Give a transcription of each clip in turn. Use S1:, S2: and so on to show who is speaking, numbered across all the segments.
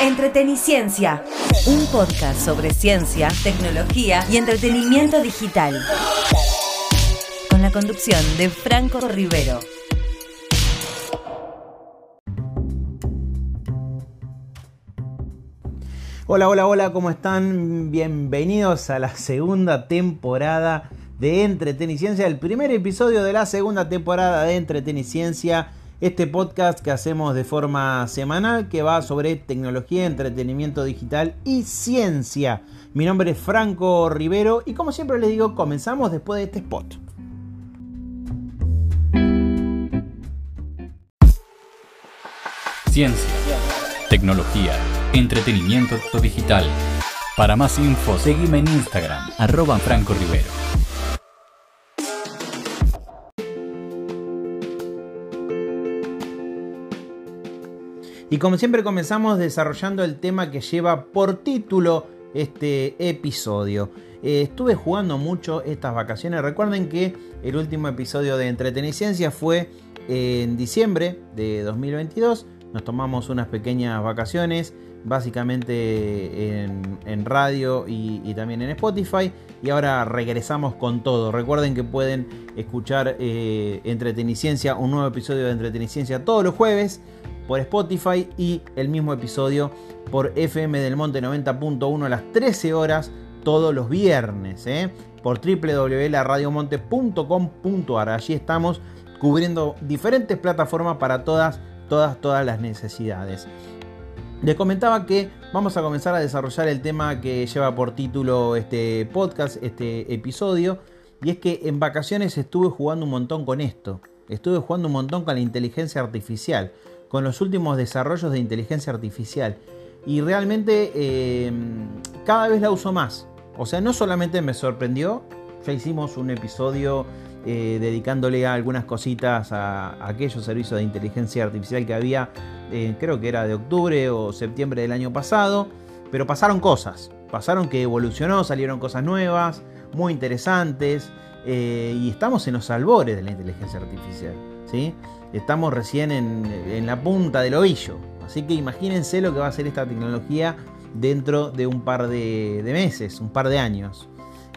S1: Entreteniciencia, un podcast sobre ciencia, tecnología y entretenimiento digital. Con la conducción de Franco Rivero.
S2: Hola, hola, hola, ¿cómo están? Bienvenidos a la segunda temporada de Entreteniciencia, el primer episodio de la segunda temporada de Entreteniciencia, este podcast que hacemos de forma semanal que va sobre tecnología, entretenimiento digital y ciencia. Mi nombre es Franco Rivero y como siempre les digo, comenzamos después de este spot.
S3: Ciencia, tecnología, entretenimiento digital. Para más info, seguime en Instagram, arroba Franco Rivero.
S2: Y como siempre comenzamos desarrollando el tema que lleva por título este episodio. Eh, estuve jugando mucho estas vacaciones. Recuerden que el último episodio de Entreteniciencia fue en diciembre de 2022. Nos tomamos unas pequeñas vacaciones, básicamente en, radio y, también en Spotify. Y ahora regresamos con todo. Recuerden que pueden escuchar eh, Entreteniciencia, un nuevo episodio de Entreteniciencia todos los jueves por Spotify y el mismo episodio por FM del Monte 90.1 a las 13 horas todos los viernes ¿eh? por www.radiomonte.com.ar. Allí estamos cubriendo diferentes plataformas para todas, todas, todas las necesidades. Les comentaba que vamos a comenzar a desarrollar el tema que lleva por título este podcast, este episodio, y es que en vacaciones estuve jugando un montón con esto. Estuve jugando un montón con la inteligencia artificial con los últimos desarrollos de inteligencia artificial. Y realmente eh, cada vez la uso más. O sea, no solamente me sorprendió, ya hicimos un episodio eh, dedicándole a algunas cositas a, aquellos servicios de inteligencia artificial que había, eh, creo que era de octubre o septiembre del año pasado, pero pasaron cosas, pasaron que evolucionó, salieron cosas nuevas, muy interesantes, y estamos en los albores de la inteligencia artificial. Estamos recién en, la punta del ovillo. Así que imagínense lo que va a ser esta tecnología dentro de un par de, meses, un par de años.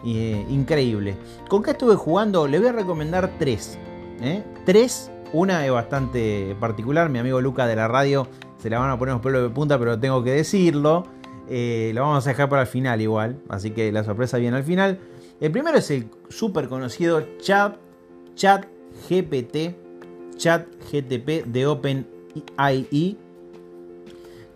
S2: Eh, increíble. ¿Con qué estuve jugando? Le voy a recomendar tres. ¿eh? Tres. Una es bastante particular. Mi amigo Luca de la radio se la van a poner los pelos de punta, pero tengo que decirlo. Eh, lo vamos a dejar para el final igual. Así que la sorpresa viene al final. El primero es el súper conocido Chat, Chat GPT chat GTP de OpenAI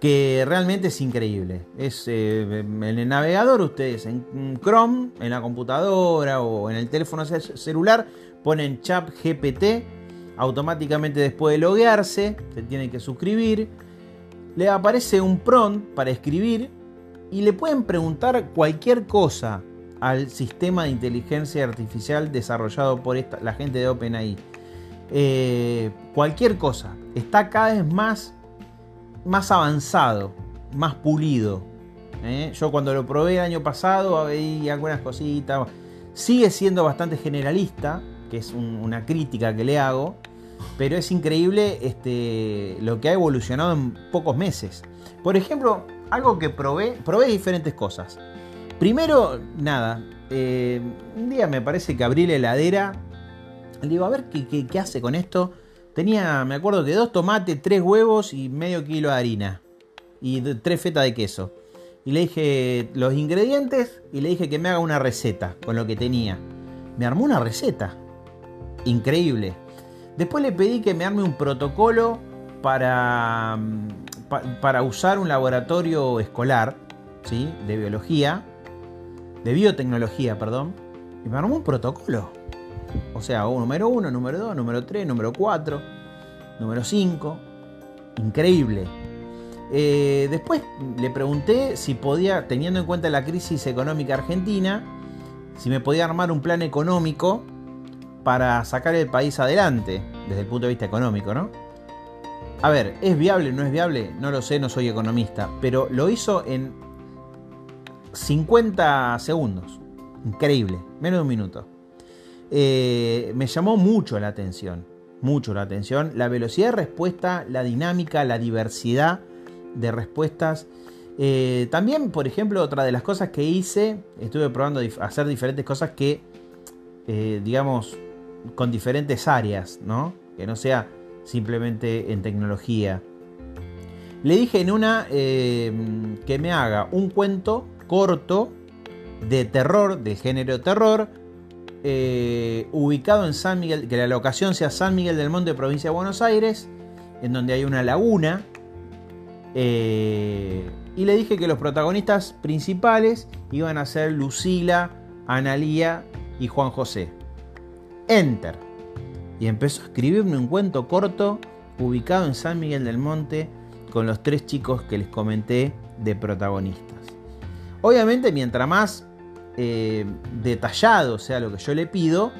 S2: que realmente es increíble. Es eh, en el navegador, ustedes en Chrome, en la computadora o en el teléfono celular, ponen chat GPT, automáticamente después de loguearse, se tienen que suscribir, le aparece un prompt para escribir y le pueden preguntar cualquier cosa al sistema de inteligencia artificial desarrollado por la gente de OpenAI. Eh, cualquier cosa. Está cada vez más, más avanzado, más pulido. ¿eh? Yo cuando lo probé el año pasado veía algunas cositas. Sigue siendo bastante generalista, que es una crítica que le hago. Pero es increíble este, lo que ha evolucionado en pocos meses. Por ejemplo, algo que probé, probé diferentes cosas. Primero, nada, eh, un día me parece que abrí la heladera digo, a ver ¿qué, hace con esto. Tenía, me acuerdo que dos tomates, tres huevos y medio kilo de harina. Y tres fetas de queso. Y le dije los ingredientes y le dije que me haga una receta con lo que tenía. Me armó una receta. Increíble. Después le pedí que me arme un protocolo para, para usar un laboratorio escolar, ¿sí? De biología, de biotecnología, perdón. Y me armó un protocolo. O sea, número 1, número 2, número 3, número 4, número 5. Increíble. Eh, después le pregunté si podía, teniendo en cuenta la crisis económica argentina, si me podía armar un plan económico para sacar el país adelante, desde el punto de vista económico, ¿no? A ver, ¿es viable no es viable? No lo sé, no soy economista, pero lo hizo en 50 segundos. Increíble, menos de un minuto. Eh, me llamó mucho la atención, mucho la atención, la velocidad de respuesta, la dinámica, la diversidad de respuestas. Eh, también, por ejemplo, otra de las cosas que hice, estuve probando hacer diferentes cosas que, eh, digamos, con diferentes áreas, ¿no? Que no sea simplemente en tecnología. Le dije en una eh, que me haga un cuento corto de terror, de género terror, ubicado en San Miguel, que la locación sea San Miguel del Monte, provincia de Buenos Aires, en donde hay una laguna. Eh, y le dije que los protagonistas principales iban a ser Lucila, Analía y Juan José. Enter. Y empezó a escribirme un cuento corto ubicado en San Miguel del Monte con los tres chicos que les comenté de protagonistas. Obviamente, mientras más eh, detallado sea lo que yo le pido,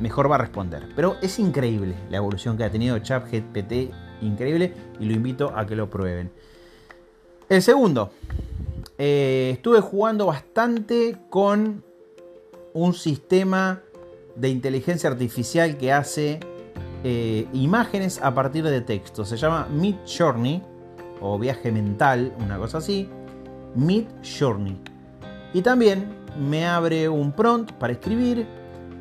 S2: mejor va a responder. Pero es increíble la evolución que ha tenido ChatGPT, increíble, y lo invito a que lo prueben. El segundo, eh, estuve jugando bastante con un sistema de inteligencia artificial que hace eh, imágenes a partir de texto. Se llama Mid Journey o viaje mental, una cosa así. Mid Journey. Y también me abre un prompt para escribir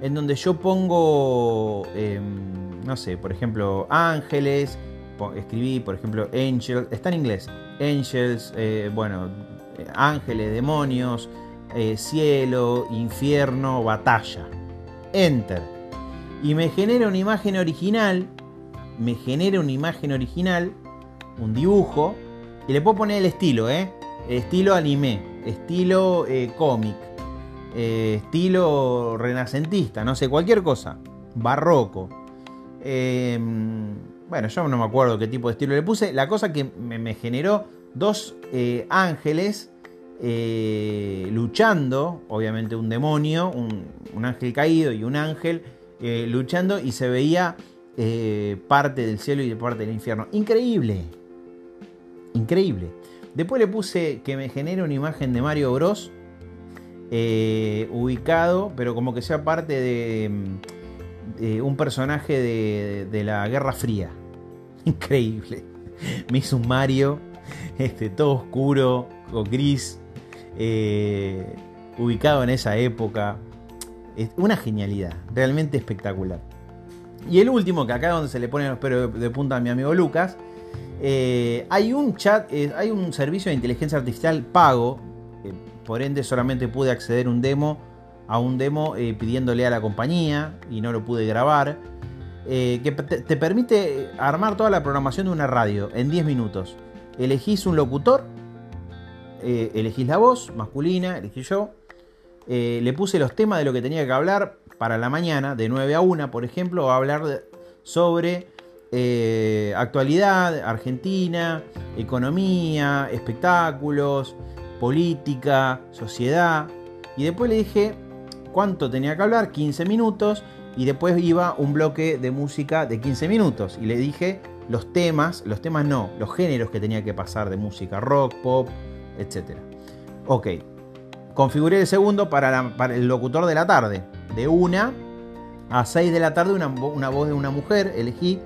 S2: en donde yo pongo, em, no sé, por ejemplo, ángeles, escribí, por ejemplo, angel, está en inglés, angels, eh, bueno, ángeles, demonios, eh, cielo, infierno, batalla. Enter. Y me genera una imagen original, me genera una imagen original, un dibujo, y le puedo poner el estilo, ¿eh? Estilo anime, estilo eh, cómic eh, estilo renacentista, no sé, cualquier cosa, barroco. Em, bueno, yo no me acuerdo qué tipo de estilo le puse. La cosa que me, generó dos eh, ángeles eh, luchando, obviamente un demonio, un, ángel caído y un ángel luchando y se veía parte del cielo y parte del infierno. Increíble. Increíble. Después le puse que me genere una imagen de Mario Bros eh, ubicado, pero como que sea parte de, un personaje de, la Guerra Fría. Increíble. Me hizo Mario, este, todo oscuro, con gris, eh, ubicado en esa época. Es una genialidad, realmente espectacular. Y el último, que acá es donde se le pone los pelos de punta a mi amigo Lucas, eh, hay un chat, hay un servicio de inteligencia artificial pago por ende solamente pude acceder un demo, a un demo eh, pidiéndole a la compañía y no lo pude grabar. Eh, que te, permite armar toda la programación de una radio en 10 minutos. Elegís un locutor, eh, elegís la voz masculina, elegí yo. le puse los temas de lo que tenía que hablar para la mañana, de 9 a 1, por ejemplo, a hablar sobre actualidad, Argentina, economía, espectáculos, política, sociedad. Y después le dije cuánto tenía que hablar, 15 minutos. Y después iba un bloque de música de 15 minutos. Y le dije los temas, los temas no, los géneros que tenía que pasar de música, rock, pop, etc. Ok, configuré el segundo para, el locutor de la tarde. De 1 a 6 de la tarde una, voz de una mujer, elegí.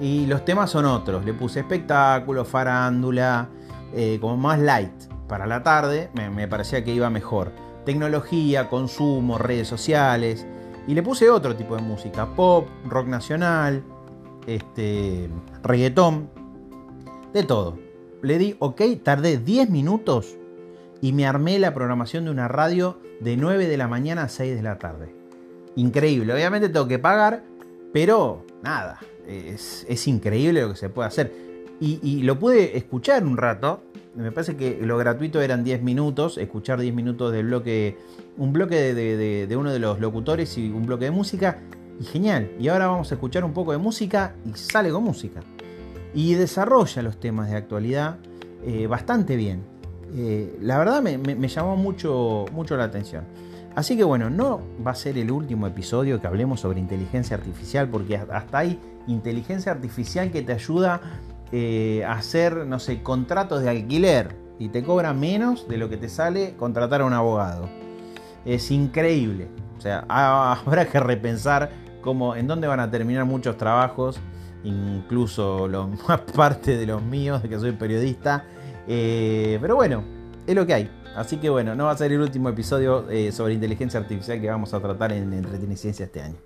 S2: Y los temas son otros. Le puse espectáculo, farándula, eh, como más light para la tarde me, parecía que iba mejor. Tecnología, consumo, redes sociales. Y le puse otro tipo de música, pop, rock nacional, este, reggaetón, de todo. Le di ok, tardé 10 minutos y me armé la programación de una radio de 9 de la mañana a 6 de la tarde. Increíble, obviamente tengo que pagar, pero nada, es, increíble lo que se puede hacer. Y, y, lo pude escuchar un rato me parece que lo gratuito eran 10 minutos, escuchar 10 minutos del bloque, un bloque de, uno de los locutores y un bloque de música, y genial. Y ahora vamos a escuchar un poco de música y sale con música. Y desarrolla los temas de actualidad eh, bastante bien. Eh, la verdad me, llamó mucho, mucho la atención. Así que bueno, no va a ser el último episodio que hablemos sobre inteligencia artificial, porque hasta hay inteligencia artificial que te ayuda eh, hacer, no sé, contratos de alquiler y te cobra menos de lo que te sale contratar a un abogado. Es increíble. O sea, habrá que repensar cómo, en dónde van a terminar muchos trabajos incluso más parte de los míos, de que soy periodista. Eh, pero bueno, es lo que hay. Así que bueno, no va a ser el último episodio eh, sobre inteligencia artificial que vamos a tratar en Entreteniciencia este año.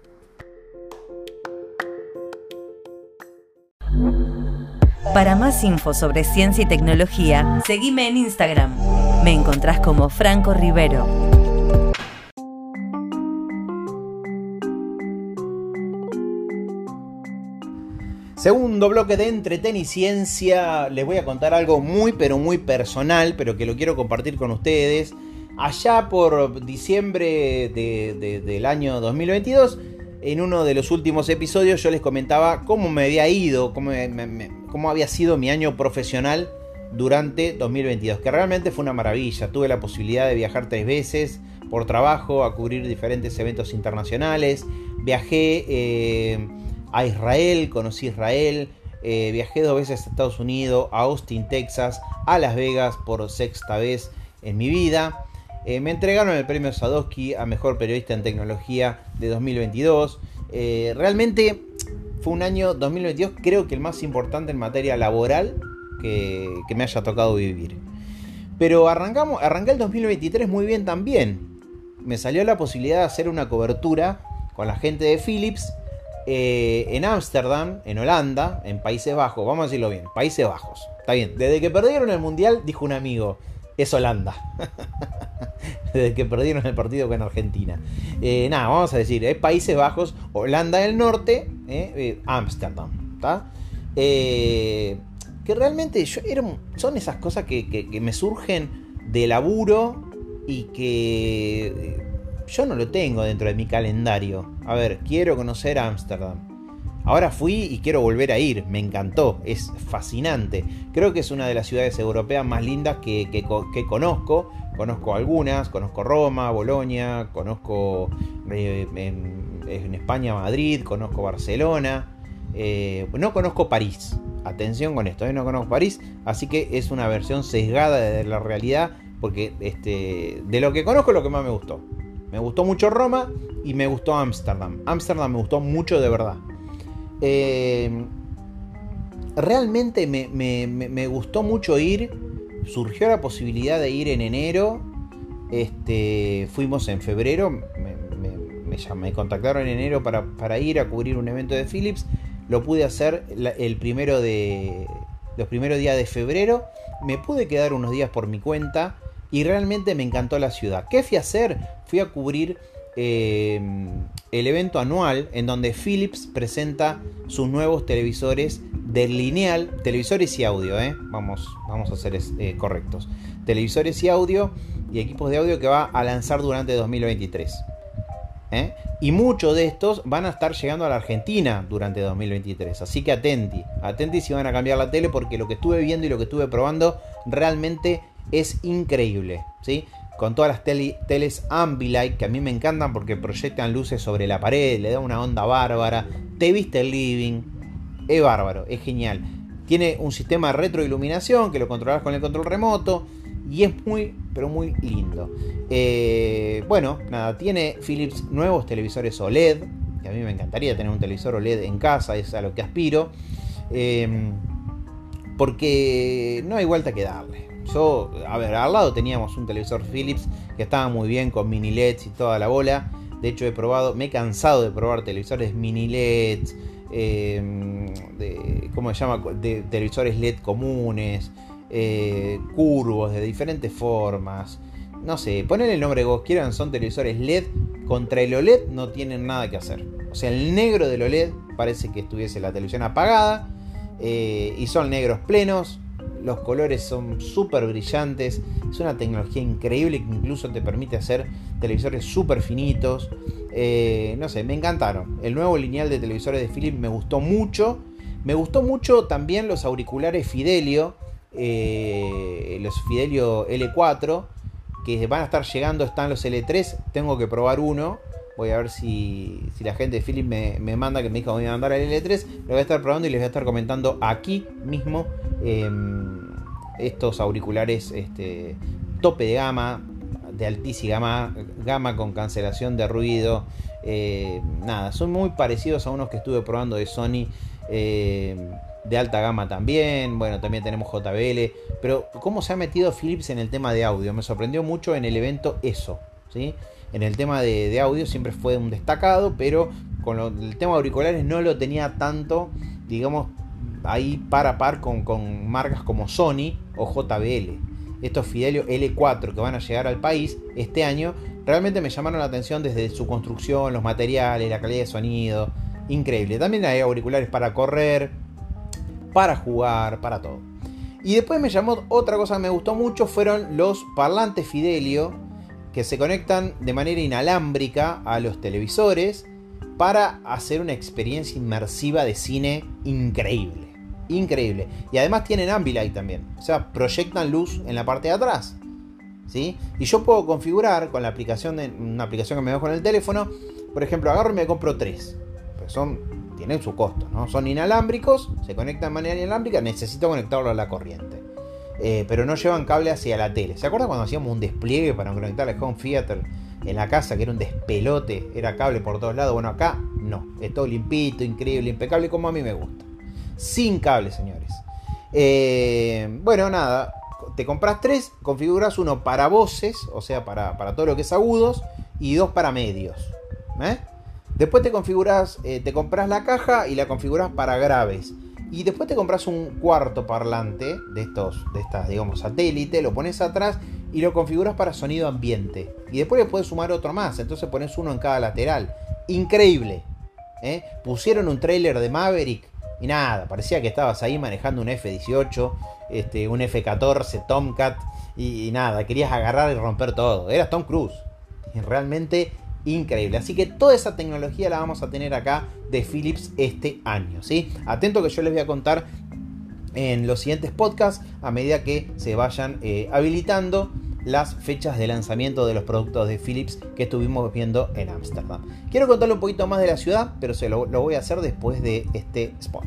S1: Para más info sobre ciencia y tecnología, seguime en Instagram. Me encontrás como Franco Rivero.
S2: Segundo bloque de entreteniciencia, les voy a contar algo muy pero muy personal, pero que lo quiero compartir con ustedes. Allá por diciembre del año 2022, en uno de los últimos episodios yo les comentaba cómo me había ido, cómo, cómo había sido mi año profesional durante 2022, que realmente fue una maravilla. Tuve la posibilidad de viajar tres veces por trabajo, a cubrir diferentes eventos internacionales. Viajé eh, a Israel, conocí Israel. Eh, viajé dos veces a Estados Unidos, a Austin, Texas, a Las Vegas por sexta vez en mi vida. Eh, me entregaron el premio Sadowski a Mejor Periodista en Tecnología de 2022. realmente fue un año 2022 creo que el más importante en materia laboral que, me haya tocado vivir. Pero arrancamos, arranqué el 2023 muy bien también. Me salió la posibilidad de hacer una cobertura con la gente de Philips eh, en Ámsterdam, en Holanda, en Países Bajos. Vamos a decirlo bien, Países Bajos. Está bien. Desde que perdieron el Mundial, dijo un amigo, es Holanda. Desde que perdieron el partido con Argentina. Eh, nada, vamos a decir, es Países Bajos, Holanda del Norte, eh, Ámsterdam. Eh, que realmente yo, son esas cosas que, me surgen de laburo y que yo no lo tengo dentro de mi calendario. A ver, quiero conocer Ámsterdam. Ahora fui y quiero volver a ir, me encantó, es fascinante. Creo que es una de las ciudades europeas más lindas que, conozco. Conozco algunas, conozco Roma, Bolonia, conozco eh, en, España Madrid, conozco Barcelona. Eh, no conozco París, Atención con esto, ¿eh? no conozco París, así que es una versión sesgada de la realidad, porque este, de lo que conozco lo que más me gustó. Me gustó mucho Roma y me gustó Ámsterdam. Ámsterdam me gustó mucho de verdad. Eh, realmente me, gustó mucho ir. Surgió la posibilidad de ir en enero. Este, fuimos en febrero. Me, me contactaron en enero para, para ir a cubrir un evento de Philips lo pude hacer el primero de los primeros días de febrero. Me pude quedar unos días por mi cuenta y realmente me encantó la ciudad. ¿Qué fui a hacer? Fui a cubrir em, el evento anual en donde Philips presenta sus nuevos televisores de lineal, televisores y audio, ¿eh? vamos, vamos a ser eh, correctos. Televisores y audio y equipos de audio que va a lanzar durante 2023. ¿eh? Y muchos de estos van a estar llegando a la Argentina durante 2023. Así que atenti, atenti si van a cambiar la tele porque lo que estuve viendo y lo que estuve probando realmente es increíble. ¿sí? Con todas las teles Ambilight que a mí me encantan porque proyectan luces sobre la pared, le da una onda bárbara. Te viste el living, es bárbaro, es genial. Tiene un sistema de retroiluminación que lo controlas con el control remoto y es muy, pero muy lindo. Eh, bueno, nada, tiene Philips nuevos televisores OLED, que a mí me encantaría tener un televisor OLED en casa, es a lo que aspiro, em, porque no hay vuelta que darle. Yo, a ver, al lado teníamos un televisor Philips que estaba muy bien con mini LEDs y toda la bola. De hecho, he probado, me he cansado de probar televisores mini LEDs, em, de, ¿cómo se llama? De televisores LED comunes. Eh, curvos de diferentes formas. No sé, ponen el nombre que vos quieran, son televisores LED. Contra el OLED no tienen nada que hacer. O sea, el negro del OLED parece que estuviese la televisión apagada. Eh, y son negros plenos. Los colores son súper brillantes. Es una tecnología increíble que incluso te permite hacer televisores súper finitos. Eh, no sé, me encantaron. El nuevo lineal de televisores de Philips me gustó mucho. Me gustó mucho también los auriculares Fidelio eh, los Fidelio L4, que van a estar llegando, están los L3, tengo que probar uno. Voy a ver si, la gente de Philips me, manda, que me dijo que voy a mandar el L3. Lo voy a estar probando y les voy a estar comentando aquí mismo em, estos auriculares este, tope de gama, de altísima gama, gama con cancelación de ruido. Eh, nada, son muy parecidos a unos que estuve probando de Sony eh, de alta gama también, bueno, también tenemos JBL, pero cómo se ha metido Philips en el tema de audio, me sorprendió mucho en el evento eso, ¿sí? En el tema de, audio siempre fue un destacado, pero con el tema de auriculares no lo tenía tanto, digamos, ahí par a par con, con marcas como Sony o JBL. Estos Fidelio L4 que van a llegar al país este año realmente me llamaron la atención desde su construcción, los materiales, la calidad de sonido. Increíble. También hay auriculares para correr, para jugar, para todo. Y después me llamó otra cosa que me gustó mucho, fueron los parlantes Fidelio que se conectan de manera inalámbrica a los televisores para hacer una experiencia inmersiva de cine increíble. Increíble. Y además tienen Ambilight también. O sea, proyectan luz en la parte de atrás. ¿Sí? Y yo puedo configurar con la aplicación de una aplicación que me dejo en el teléfono. Por ejemplo, agarro y me compro tres. Pues son, tienen su costo, ¿no? Son inalámbricos, se conectan de manera inalámbrica, necesito conectarlo a la corriente. Eh, pero no llevan cable hacia la tele. ¿Se acuerdan cuando hacíamos un despliegue para conectar el home theater en la casa, que era un despelote, era cable por todos lados? Bueno, acá no, es todo limpito, increíble, impecable, como a mí me gusta. Sin cable, señores. Eh, bueno, nada, te compras tres, configuras uno para voces, o sea, para, todo lo que es agudos, y dos para medios. ¿eh? Después te configuras, te compras la caja y la configuras para graves. Y después te compras un cuarto parlante de estos, de estas, digamos, satélite, lo pones atrás y lo configuras para sonido ambiente. Y después le puedes sumar otro más, entonces pones uno en cada lateral. Increíble. ¿eh? Pusieron un trailer de Maverick y nada, parecía que estabas ahí manejando un F-18, este, un F-14, Tomcat y, nada, querías agarrar y romper todo. Eras Tom Cruise. Realmente increíble. Así que toda esa tecnología la vamos a tener acá de Philips este año. ¿sí? Atento que yo les voy a contar en los siguientes podcasts a medida que se vayan eh, habilitando las fechas de lanzamiento de los productos de Philips que estuvimos viendo en Ámsterdam. Quiero contarle un poquito más de la ciudad, pero se lo, lo voy a hacer después de este spot.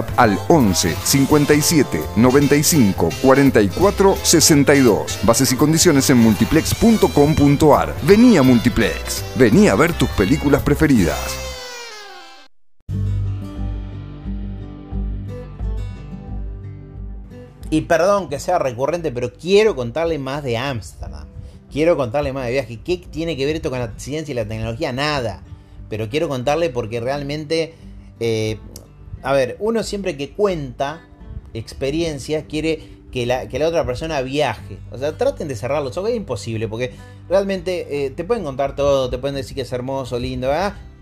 S4: al 11 57 95 44 62. Bases y condiciones en multiplex.com.ar. Vení a Multiplex. Vení a ver tus películas preferidas.
S2: Y perdón que sea recurrente, pero quiero contarle más de Ámsterdam. Quiero contarle más de viaje. ¿Qué tiene que ver esto con la ciencia y la tecnología? Nada. Pero quiero contarle porque realmente eh, a ver, uno siempre que cuenta experiencias quiere que la, que la otra persona viaje. O sea, traten de cerrar los ojos, es imposible, porque realmente eh, te pueden contar todo, te pueden decir que es hermoso, lindo,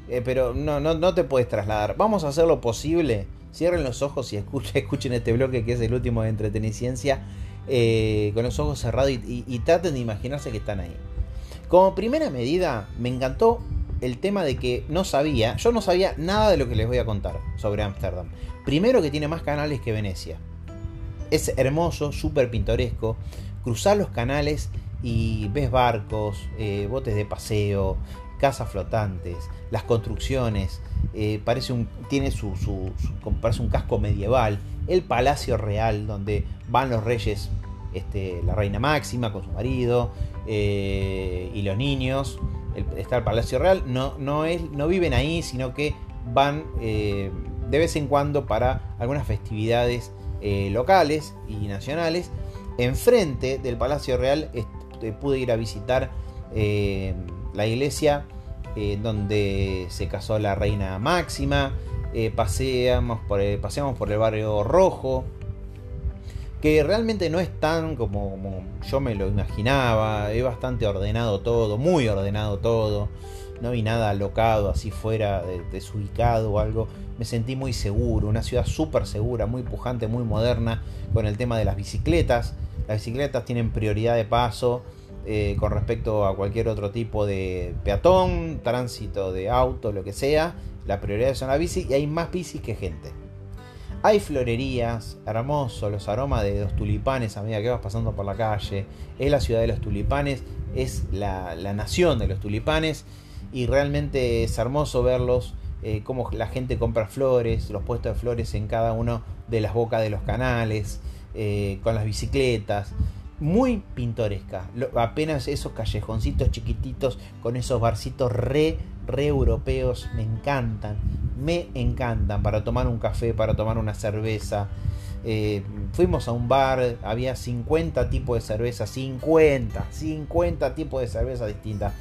S2: eh, pero no, no, no te puedes trasladar. Vamos a hacer lo posible. Cierren los ojos y escuchen, este bloque que es el último de Entreteniciencia eh, con los ojos cerrados y, y traten de imaginarse que están ahí. Como primera medida, me encantó el tema de que no sabía, yo no sabía nada de lo que les voy a contar sobre Ámsterdam. Primero que tiene más canales que Venecia. Es hermoso, súper pintoresco. Cruzar los canales y ves barcos, eh, botes de paseo, casas flotantes, las construcciones. Eh, parece un, tiene su, parece un casco medieval. El palacio real donde van los reyes, este, la reina máxima con su marido eh, y los niños está el Palacio Real, no, no, es, no viven ahí, sino que van eh, de vez en cuando para algunas festividades eh, locales y nacionales. Enfrente del Palacio Real este, pude ir a visitar eh, la iglesia donde se casó la reina máxima. paseamos, por paseamos por el barrio rojo, que realmente no es tan como, yo me lo imaginaba, es bastante ordenado todo, muy ordenado todo, no vi nada alocado así fuera desubicado o algo, me sentí muy seguro, una ciudad súper segura, muy pujante, muy moderna, con el tema de las bicicletas, las bicicletas tienen prioridad de paso, eh, con respecto a cualquier otro tipo de peatón, tránsito de auto, lo que sea. La prioridad son la bici y hay más bicis que gente. Hay florerías, hermoso, los aromas de los tulipanes a medida que vas pasando por la calle. Es la ciudad de los tulipanes, es la, nación de los tulipanes y realmente es hermoso verlos, eh, cómo la gente compra flores, los puestos de flores en cada uno de las bocas de los canales, eh, con las bicicletas. Muy pintoresca, apenas esos callejoncitos chiquititos con esos barcitos re, re europeos, me encantan me encantan para tomar un café, para tomar una cerveza. Eh, fuimos a un bar, había 50 tipos de cerveza, 50, 50 tipos de cerveza distintas.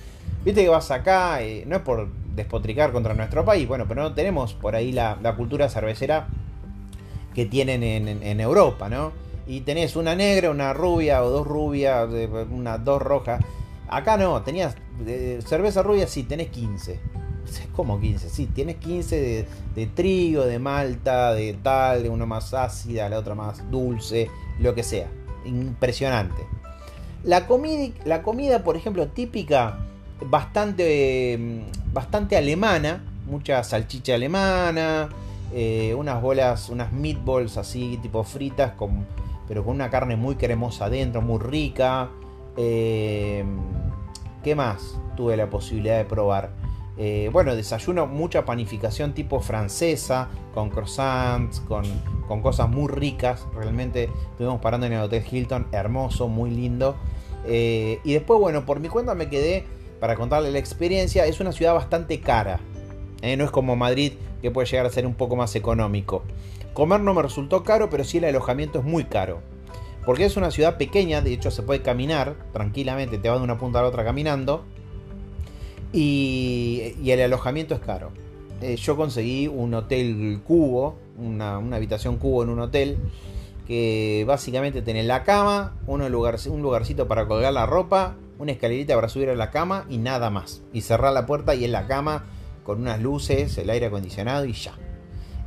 S2: Viste que vas acá, eh, no es por despotricar contra nuestro país, bueno, pero no tenemos por ahí la, cultura cervecera que tienen en, Europa, ¿no? Y tenés una negra, una rubia o dos rubias, una, dos rojas. Acá no, tenías cerveza rubia, sí, tenés 15 como 15, sí, tienes 15 de, trigo, de malta, de tal, de una más ácida, la otra más dulce, lo que sea. Impresionante. La comida, la comida por ejemplo, típica, bastante, bastante alemana, mucha salchicha alemana, eh, unas bolas, unas meatballs así, tipo fritas, con, pero con una carne muy cremosa adentro, muy rica. Eh, ¿Qué más tuve la posibilidad de probar? Eh, bueno, desayuno, mucha panificación tipo francesa, con croissants, con, cosas muy ricas. Realmente estuvimos parando en el Hotel Hilton, hermoso, muy lindo. Eh, y después, bueno, por mi cuenta me quedé para contarle la experiencia. Es una ciudad bastante cara. No es como Madrid, que puede llegar a ser un poco más económico. Comer no me resultó caro, pero sí el alojamiento es muy caro. Porque es una ciudad pequeña, de hecho se puede caminar tranquilamente, te va de una punta a la otra caminando. Y, el alojamiento es caro. Eh, yo conseguí un hotel cubo, una, habitación cubo en un hotel, que básicamente tiene la cama, un, lugar, un lugarcito para colgar la ropa, una escalerita para subir a la cama y nada más. Y cerrar la puerta y en la cama con unas luces, el aire acondicionado y ya.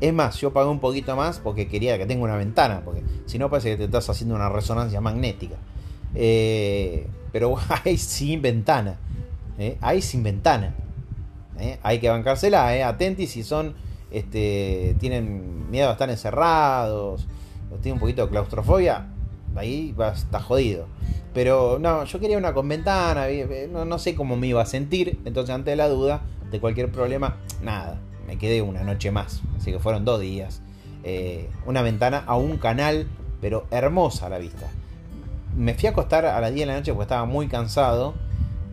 S2: Es más, yo pagué un poquito más porque quería que tenga una ventana, porque si no parece que te estás haciendo una resonancia magnética. Eh, pero hay sin ventana. ¿eh? ahí sin ventana. ¿eh? Hay que bancársela, ¿eh? atentis si son, este, tienen miedo a estar encerrados, o tienen un poquito de claustrofobia, ahí va, está jodido. Pero no, yo quería una con ventana, no, sé cómo me iba a sentir, entonces ante la duda de cualquier problema, nada, me quedé una noche más, así que fueron dos días. una ventana a un canal, pero hermosa a la vista. Me fui a acostar a las 10 de la noche porque estaba muy cansado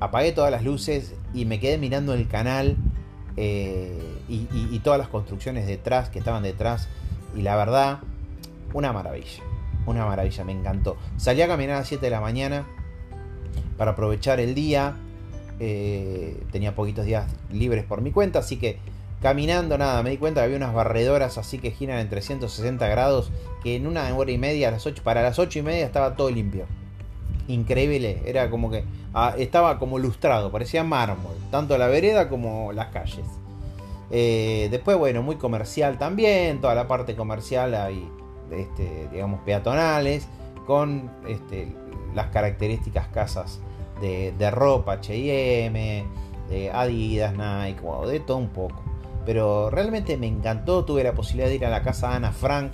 S2: apagué todas las luces y me quedé mirando el canal eh, y, todas las construcciones detrás, que estaban detrás. Y la verdad, una maravilla. Una maravilla, me encantó. Salí a caminar a las 7 de la mañana para aprovechar el día. Eh, tenía poquitos días libres por mi cuenta, así que caminando nada, me di cuenta que había unas barredoras así que giran en 360 grados, que en una hora y media, a las 8, para las 8 y media estaba todo limpio increíble. Era como que ah, estaba como lustrado, parecía mármol, tanto la vereda como las calles. Eh, después, bueno, muy comercial también, toda la parte comercial hay, este, digamos, peatonales, con este, las características casas de, ropa, HM, de Adidas, Nike, de todo un poco. Pero realmente me encantó, tuve la posibilidad de ir a la casa de Ana Frank,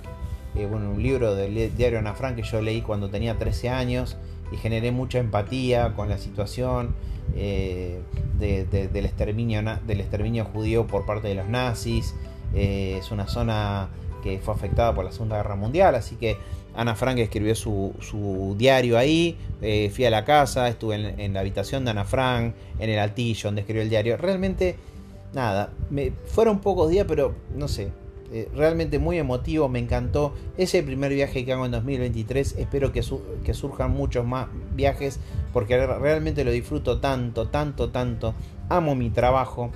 S2: eh, bueno, un libro del diario Ana Frank que yo leí cuando tenía 13 años y generé mucha empatía con la situación eh, del, exterminio, del exterminio judío por parte de los nazis. Eh, es una zona que fue afectada por la Segunda Guerra Mundial, así que Ana Frank escribió su, diario ahí, fui a la casa, estuve en, la habitación de Ana Frank, en el altillo donde escribió el diario. Realmente, nada, fueron pocos días, pero no sé, eh, realmente muy emotivo, me encantó. Ese primer viaje que hago en 2023. Espero que, surjan muchos más viajes porque realmente lo disfruto tanto, tanto, tanto. Amo mi trabajo.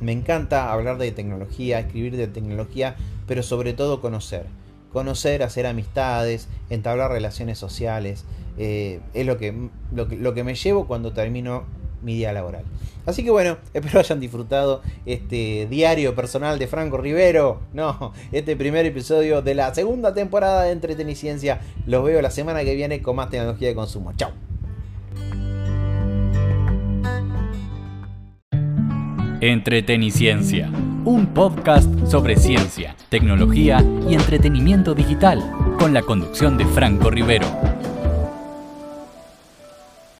S2: Me encanta hablar de tecnología, escribir de tecnología, pero sobre todo conocer. Conocer, hacer amistades, entablar relaciones sociales. Eh, es lo, que, lo que me llevo cuando termino mi día laboral. Así que bueno, espero hayan disfrutado este diario personal de Franco Rivero. No, este primer episodio de la segunda temporada de Entreteniciencia. Los veo la semana que viene con más tecnología de consumo. Chao.
S3: Entreteniciencia, un podcast sobre ciencia, tecnología y entretenimiento digital, con la conducción de Franco Rivero.